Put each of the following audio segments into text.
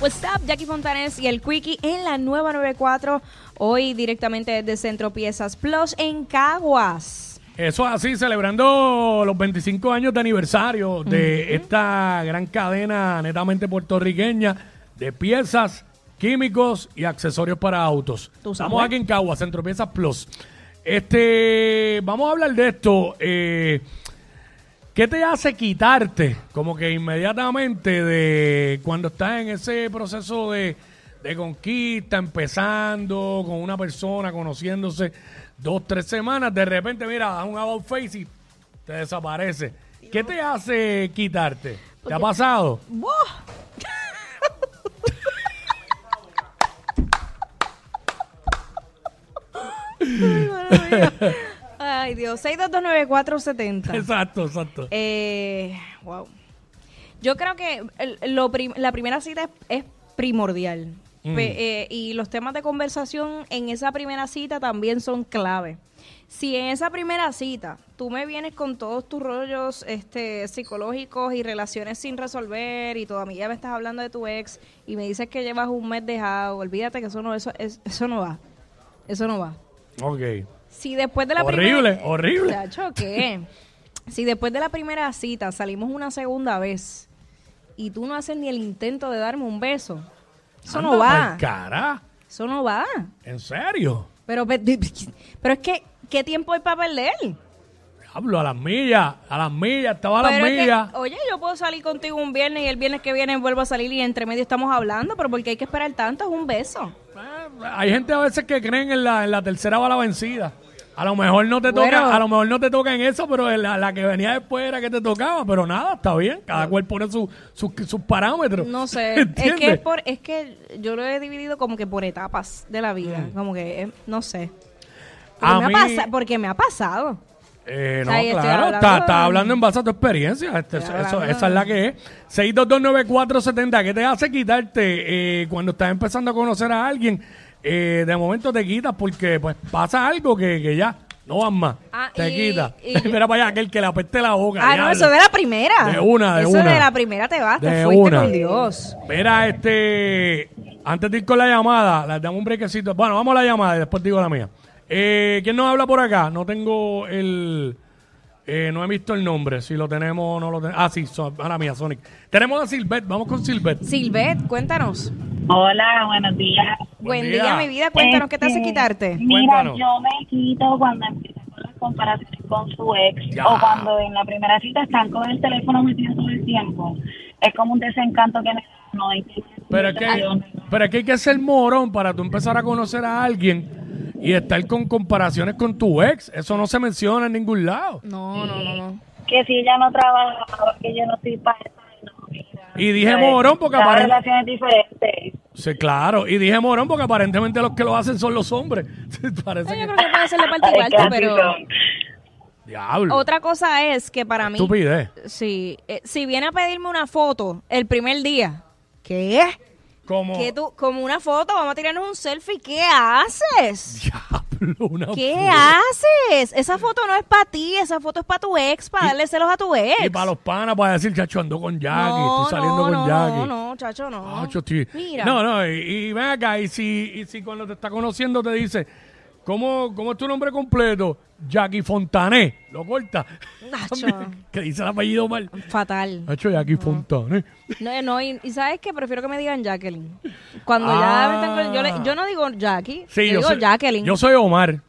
What's up, Jackie Fontanes y el Quickie en la nueva 94. Hoy directamente desde Centro Piezas Plus en Caguas. Eso es así, celebrando los 25 años de aniversario de esta gran cadena netamente puertorriqueña de piezas, químicos y accesorios para autos. Estamos aquí en Caguas, Centro Piezas Plus. Este, vamos a hablar de esto. eh, ¿Qué te hace quitarte como que inmediatamente de cuando estás en ese proceso de, de conquista, empezando con una persona, conociéndose dos, tres semanas, de repente, mira, das un about face y te desaparece? ¿Qué te hace quitarte? ¿Te ha pasado? Ay. Ay, Dios. 6229470. Exacto, exacto. Eh, wow. Yo creo que el- lo prim- la primera cita es, es primordial. Mm. Pe- eh, y los temas de conversación en esa primera cita también son clave. Si en esa primera cita tú me vienes con todos tus rollos este, psicológicos y relaciones sin resolver y todavía me estás hablando de tu ex y me dices que llevas un mes dejado, olvídate que eso no, eso, es- eso no va. Eso no va. Ok. Si después de la Horrible, primera... horrible. Si después de la primera cita salimos una segunda vez y tú no haces ni el intento de darme un beso, eso Anda no va. cara. Eso no va. ¿En serio? Pero, pe- pero es que, ¿qué tiempo hay para perder? Hablo a las millas, a las millas, estaba a las Pero es que, millas. oye, yo puedo salir contigo un viernes y el viernes que viene vuelvo a salir y entre medio estamos hablando, pero porque hay que esperar tanto, es un beso. Eh, Hay gente a veces que creen en la, en la tercera bala vencida. A lo mejor no te Bueno. toca, a lo mejor no te toca en eso, pero la, la que venía después era que te tocaba, pero nada, está bien. Cada cual pone su- su- sus parámetros. No sé, es que es, por, es que yo lo he dividido como que por etapas de la vida, como que, eh, no sé. Porque, Mm. A me mí- ha pasa- porque me ha pasado. Eh, no, O sea, claro, hablando está, de- está hablando en base a tu experiencia. este, eso- esa es la que es. 6229470, ¿qué te hace quitarte eh, cuando estás empezando a conocer a alguien? Eh, de momento te quitas porque pues pasa algo que, que ya no vas más. Ah, te y- quitas. y- Mira para allá, aquel que le apeste la boca. Ah, no, diablo. eso de la primera. De una, de eso una. de la primera te vas, te fuiste una. con Dios. Mira, este. Antes de ir con la llamada, le damos un brequecito. Bueno, vamos a la llamada y después digo la mía. Eh, ¿Quién nos habla por acá? No tengo el. eh, no he visto el nombre. Si lo tenemos no lo tenemos. Ah, sí, so, ahora mía, Sonic. Tenemos a Silvet. Vamos con Silvet. Silvet, cuéntanos. Hola, buenos días. Buen día. día, mi vida. Cuéntanos, ¿qué te hace Este, quitarte? Mira, Cuéntanos. yo me quito cuando empiezan con las comparaciones con su ex Ya. o cuando en la primera cita están con el teléfono metido todo el tiempo. Es como un desencanto que no hay que- Pero es, que, pero es que hay que ser morón para tú empezar a conocer a alguien y estar con comparaciones con tu ex. Eso no se menciona en ningún lado. No, no, no, no. que si ella no trabaja, que yo no estoy para eso. no. Y dije ¿Sabes? morón porque Cada aparent- relación es diferente. Sí, claro. Y dije morón porque aparentemente los que lo hacen son los hombres. Parece Yo que... creo que puede ser de parte y Ay, parte, casi pero. Diablo. otra cosa es que para mí, Estupidez. sí, eh, si viene a pedirme una foto el primer día, ¿qué? Como... ¿Qué tú, como una foto, vamos a tirarnos un selfie, ¿qué haces? Diablo, una ¿Qué haces? Esa foto no es para ti, esa foto es para tu ex, para darle celos a tu ex. Y para los panas, para decir, chacho, ando con Jackie, no, estoy saliendo no, con no, Jackie. No, no, chacho, no. Estoy- Mira. No, no, y, y ven acá, y si, y si cuando te está conociendo te dice, ¿cómo, cómo es tu nombre completo? Jackie Fontané. Lo corta. Nacho. que dice el apellido mal. Fatal. Nacho, Jackie Fontané. No, no y, y sabes qué, prefiero que me digan Jacqueline. Cuando Ah. ya me tengo, yo, le- yo no digo Jackie, Sí, yo, yo digo soy, Jacqueline. yo soy Omar.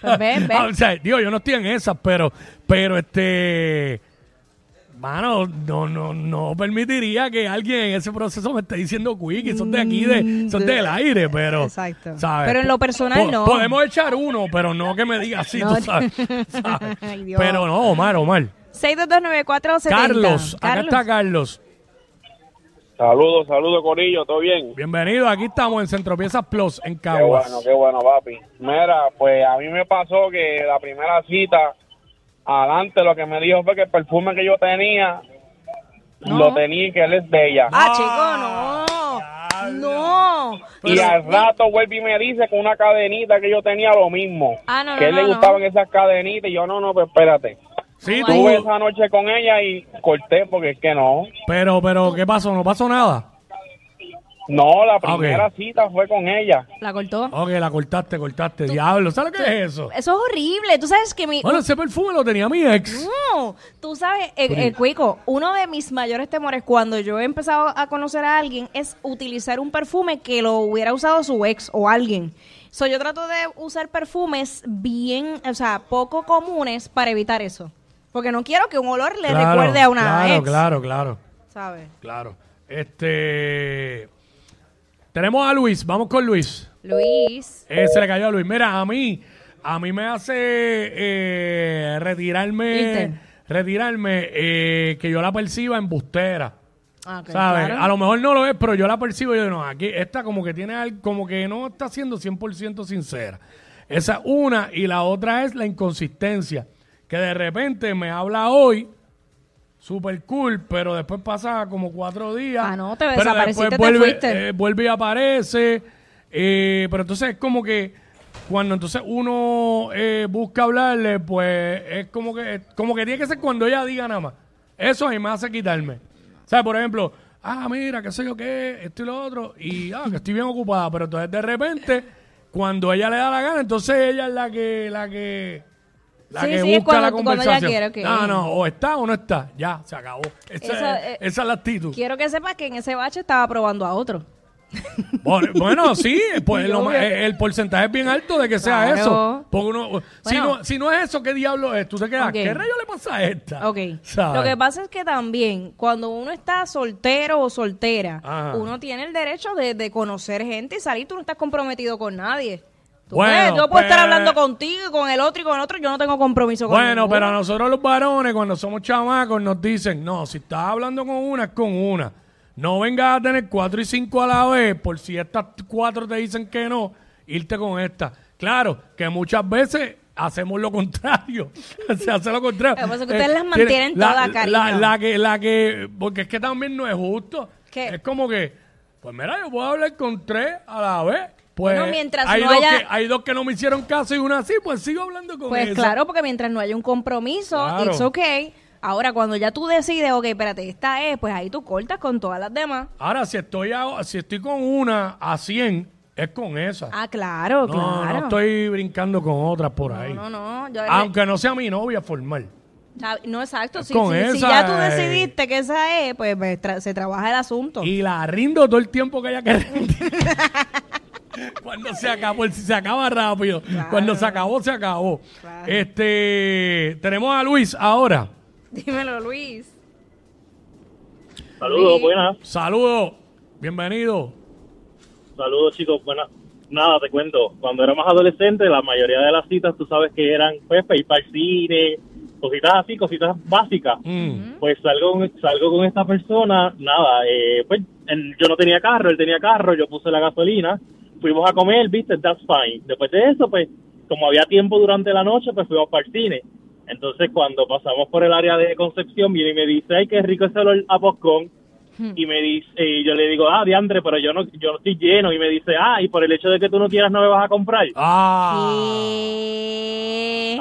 Pues ven, ven. O sea, digo, yo no estoy en esas, pero, pero este, mano, no, no, no permitiría que alguien en ese proceso me esté diciendo quick, son de aquí, de, son del aire, pero, Exacto. ¿sabes? Pero en lo personal, Po- no. Podemos echar uno, pero no que me diga así, No. tú sabes. ¿sabes? Ay, Dios. pero no, Omar, Omar. 6229470. Carlos, acá está Carlos. Saludos, saludos, Corillo, ¿todo bien? Bienvenido, aquí estamos en Centro Piezas Plus, en Qué Caguas. bueno, qué bueno, papi. Mira, pues a mí me pasó que la primera cita, adelante lo que me dijo fue que el perfume que yo tenía, lo tenía y que él es de ella. Ah, chico, no. No. y al rato vuelve y me dice con una cadenita que yo tenía lo mismo. Ah, no, que él no, le no. gustaban esas cadenitas y yo no, no, pues espérate. Sí, Tuve esa noche con ella y corté porque es que no. pero, pero, ¿qué pasó? ¿No pasó nada? No, la primera cita fue con ella. ¿La cortó? Ok, la cortaste, cortaste. Diablo, ¿sabes lo que es eso? Eso es horrible. Tú sabes que mi... Bueno, ese perfume lo tenía mi ex. No, tú sabes, el, el cuico, uno de mis mayores temores cuando yo he empezado a conocer a alguien es utilizar un perfume que lo hubiera usado su ex o alguien. So, yo trato de usar perfumes bien, o sea, poco comunes para evitar eso. Porque no quiero que un olor le Claro, recuerde a una Claro, ex. claro, claro, ¿Sabes? claro. Este... Tenemos a Luis, vamos con Luis. Luis. Eh, se le cayó a Luis. Mira, a mí, a mí me hace eh, retirarme, retirarme, eh, que yo la perciba embustera. Ah, ok, ¿Sabes? claro. A lo mejor no lo es, pero yo la percibo y yo no, aquí esta como que tiene algo, como que no está siendo 100% sincera. Esa es una y la otra es la inconsistencia, que de repente me habla hoy super cool, pero después pasa como cuatro días. Ah, no, te pero desapareciste, después te vuelve, fuiste. eh, vuelve y aparece, eh, pero entonces es como que cuando entonces uno eh, busca hablarle, pues es como que como que tiene que ser cuando ella diga nada más. Eso a mí me hace quitarme. O sea, por ejemplo, ah, mira, qué sé yo qué, esto y lo otro, y ah, que estoy bien ocupada, pero entonces de repente, cuando ella le da la gana, entonces ella es la que, la que, la Sí, que sí, busca la cuando- ella conversación. quiere. No, no, o está o no está, ya, se acabó. Esa, Esa, es, eh, esa es la actitud. Quiero que sepas que en ese bache estaba probando a otro. Bueno, bueno, sí, pues lo eh, el porcentaje es bien alto de que sea Claro. eso. Porque uno, si, no, si no es eso, ¿qué diablo es? Tú te quedas, Ok. ¿qué rayo le pasa a esta? Ok. ¿Sabes? Lo que pasa es que también, cuando uno está soltero o soltera, Ajá. uno tiene el derecho de, de conocer gente y salir. Tú no estás comprometido con nadie. Tú Bueno, yo puedo estar pues- hablando contigo, y con el otro y con el otro. Yo no tengo compromiso con Bueno, ninguno. pero a nosotros los varones, cuando somos chamacos, nos dicen, no, si estás hablando con una, es con una. No vengas a tener cuatro y cinco a la vez, por si estas cuatro te dicen que no, irte con esta. Claro, que muchas veces hacemos lo contrario. Se hace lo contrario. Lo que ustedes las tiene- mantienen la- la, la que, la que, porque es que también no es justo. ¿Qué? Es como que, pues mira, yo puedo hablar con tres a la vez. Pues Bueno, mientras hay, no dos haya- que, hay dos que no me hicieron caso y una sí, pues sigo hablando con Pues esa. claro, porque mientras no haya un compromiso, Claro. it's okay. Ahora, cuando ya tú decides, ok, espérate, esta es, pues ahí tú cortas con todas las demás. Ahora, si estoy, a- si estoy con una a 100, es con esa. Ah, claro, no, claro. no estoy brincando con otras por ahí. No, no, no. Yo, Aunque no sea mi novia formal. Ah, No, exacto. Si, Con si- si esa, ya tú eh. decidiste que esa es, pues pues, tra- se trabaja el asunto. Y la rindo todo el tiempo que haya que rendir. Cuando se acabó, se acaba rápido. Cuando se acabó, se acabó. Claro. Este, tenemos a Luis ahora. Dímelo, Luis. Saludos, Sí. buenas. Saludos, bienvenido. Saludos, chicos, buenas. Nada, te cuento. Cuando era más adolescente, la mayoría de las citas, tú sabes que eran, pues, ir para el cine, cositas así, cositas básicas. Mm. Pues salgo, con- salgo con esta persona, nada, eh, pues él- yo no tenía carro, él tenía carro, yo puse la gasolina, fuimos a comer, viste, that's fine. Después de eso, pues, como había tiempo durante la noche, pues fuimos para el cine. Entonces, cuando pasamos por el área de Concepción, viene y me dice, ay, qué rico ese olor a poscón. Y me dice, y yo le digo, ah, diantre, pero yo no, yo no estoy lleno. Y me dice, ah, y por el hecho de que tú no quieras, no me vas a comprar. Ah.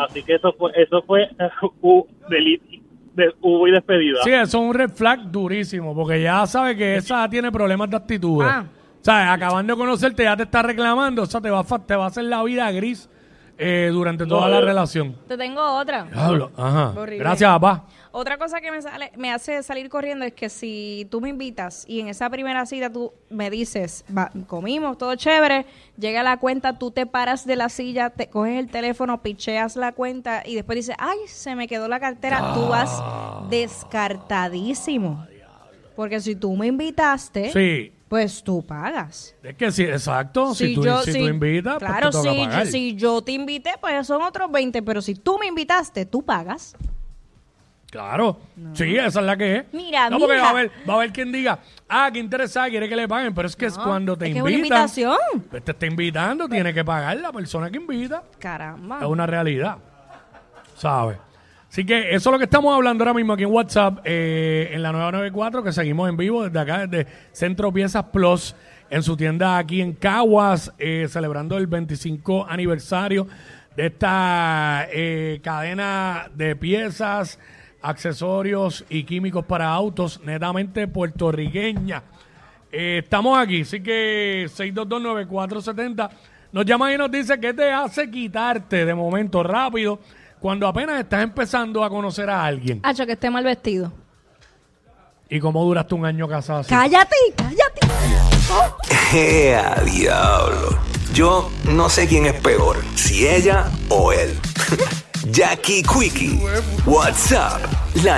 Así que eso fue, eso fue uh, de, hubo y despedida. Sí, eso es un red flag durísimo, porque ya sabe que esa tiene problemas de actitud. Ah. O sea, acabando de conocerte ya te está reclamando, o sea, te va a, te va a hacer la vida gris eh, durante toda la relación. Te tengo otra. Diablo, ajá. Horrible. Gracias, papá. Otra cosa que me, sale, me hace salir corriendo es que si tú me invitas y en esa primera cita tú me dices, "Va, comimos, todo chévere, llega la cuenta, tú te paras de la silla, te coges el teléfono, picheas la cuenta y después dices, ay, se me quedó la cartera, tú vas descartadísimo. Porque si tú me invitaste, Sí. Pues tú pagas. Es que sí, exacto. Si, tú, si tú invitas, pues claro, te toca si, pagar. yo, si yo te invité, pues son otros 20, pero si tú me invitaste, tú pagas. Claro. Sí, esa es la que es. Mira, no, porque va a haber, va a haber quien diga, ah, qué interesada, quiere que le paguen, pero es que es No, cuando te es que es una invitan. invitación. pues te está invitando, tiene que pagar la persona que invita. Caramba. Es una realidad. ¿Sabes? Así que eso es lo que estamos hablando ahora mismo aquí en WhatsApp, eh, en la 994, que seguimos en vivo desde acá, desde Centro Piezas Plus, en su tienda aquí en Caguas, eh, celebrando el 25 aniversario de esta eh, cadena de piezas, accesorios y químicos para autos netamente puertorriqueña. Eh, estamos aquí, así que 6229470 nos llama y nos dice qué te hace quitarte de momento rápido cuando apenas estás empezando a conocer a alguien. Hacho, que esté mal vestido. ¿Y cómo duraste un año casado así? Cállate, cállate. ¡Ea, diablo! Yo no sé quién es peor, si ella o él. Jackie Quickie, WhatsApp, la